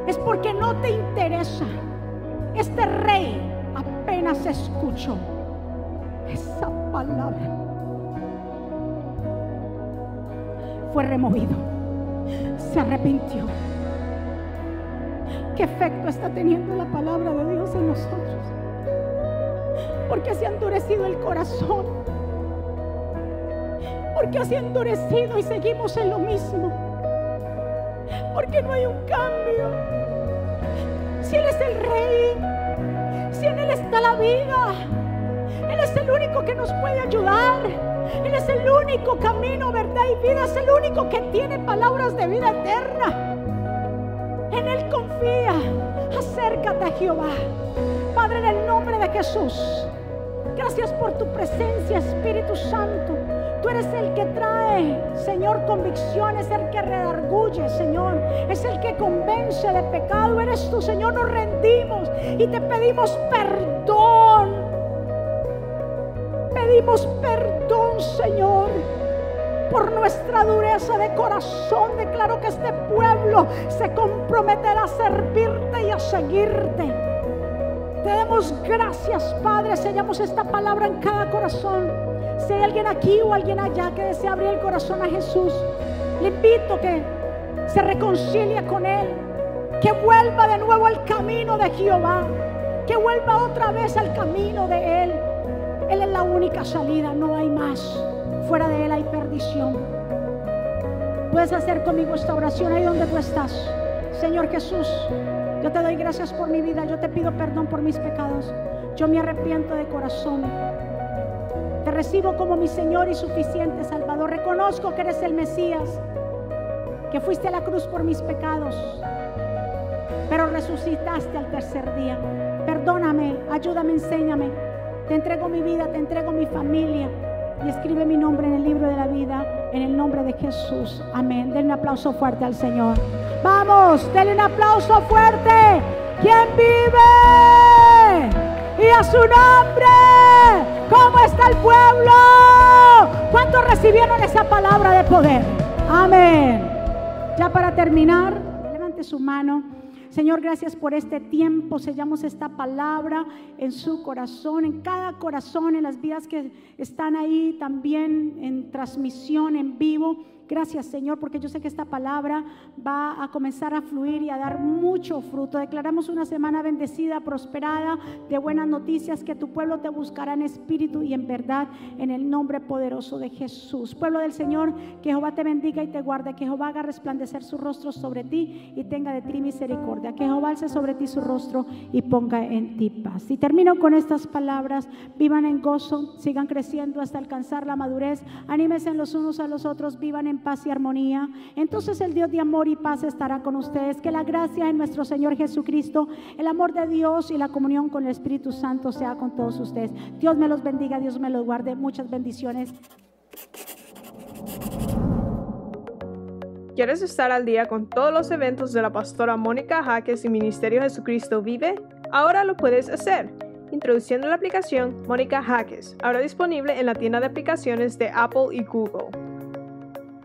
Es porque no te interesa. Este rey apenas escuchó esa palabra. Fue removido. Se arrepintió. ¿Qué efecto está teniendo la palabra de Dios en nosotros? Porque se ha endurecido el corazón. Porque se ha endurecido y seguimos en lo mismo. Porque no hay un cambio. Si Él es el rey, si en Él está la vida, Él es el único que nos puede ayudar. Él es el único camino, verdad y vida. Es el único que tiene palabras de vida eterna. En Él confía. Acércate a Jehová. Padre, en el nombre de Jesús. Gracias por tu presencia, Espíritu Santo. Tú eres el que trae, Señor, convicción, es el que redarguye, Señor. Es el que convence de pecado. Eres tú, Señor. Nos rendimos y te pedimos perdón. Pedimos perdón, Señor por nuestra dureza de corazón. Declaro que este pueblo se comprometerá a servirte y a seguirte. Te damos gracias, Padre. Sellamos esta palabra en cada corazón. Si hay alguien aquí o alguien allá que desea abrir el corazón a Jesús, le invito que se reconcilie con Él, que vuelva de nuevo al camino de Jehová, que vuelva otra vez al camino de Él. Él es la única salida, no hay más. Fuera de Él hay perdición. Puedes hacer conmigo esta oración ahí donde tú estás. Señor Jesús. Yo te doy gracias por mi vida. Yo te pido perdón por mis pecados. Yo me arrepiento de corazón. Te recibo como mi Señor y suficiente Salvador. Reconozco que eres el Mesías, que fuiste a la cruz por mis pecados, pero resucitaste al tercer día. Perdóname, ayúdame, enséñame. Te entrego mi vida, te entrego mi familia y escribe mi nombre en el libro de la vida en el nombre de Jesús. Amén. Den un aplauso fuerte al Señor. Vamos, denle un aplauso fuerte. ¿Quién vive? Y a su nombre. ¿Cómo está el pueblo? ¿Cuántos recibieron esa palabra de poder? Amén. Ya para terminar, levante su mano. Señor, gracias por este tiempo. Sellamos esta palabra en su corazón, en cada corazón, en las vidas que están ahí también en transmisión, en vivo. Gracias Señor, porque yo sé que esta palabra va a comenzar a fluir y a dar mucho fruto. Declaramos una semana bendecida, prosperada, de buenas noticias, que tu pueblo te buscará en espíritu y en verdad, en el nombre poderoso de Jesús. Pueblo del Señor, que Jehová te bendiga y te guarde, que Jehová haga resplandecer su rostro sobre ti y tenga de ti misericordia. que Jehová alce sobre ti su rostro y ponga en ti paz. Y termino con estas palabras, vivan en gozo, sigan creciendo hasta alcanzar la madurez, anímense los unos a los otros, vivan paz y armonía. Entonces el Dios de amor y paz estará con ustedes, que la gracia de nuestro Señor Jesucristo, el amor de Dios y la comunión con el Espíritu Santo sea con todos ustedes. Dios me los bendiga, Dios me los guarde, muchas bendiciones. ¿Quieres estar al día con todos los eventos de la pastora Mónica Jaques y Ministerio Jesucristo Vive? Ahora lo puedes hacer introduciendo la aplicación Mónica Jaques, ahora disponible en la tienda de aplicaciones de Apple y Google.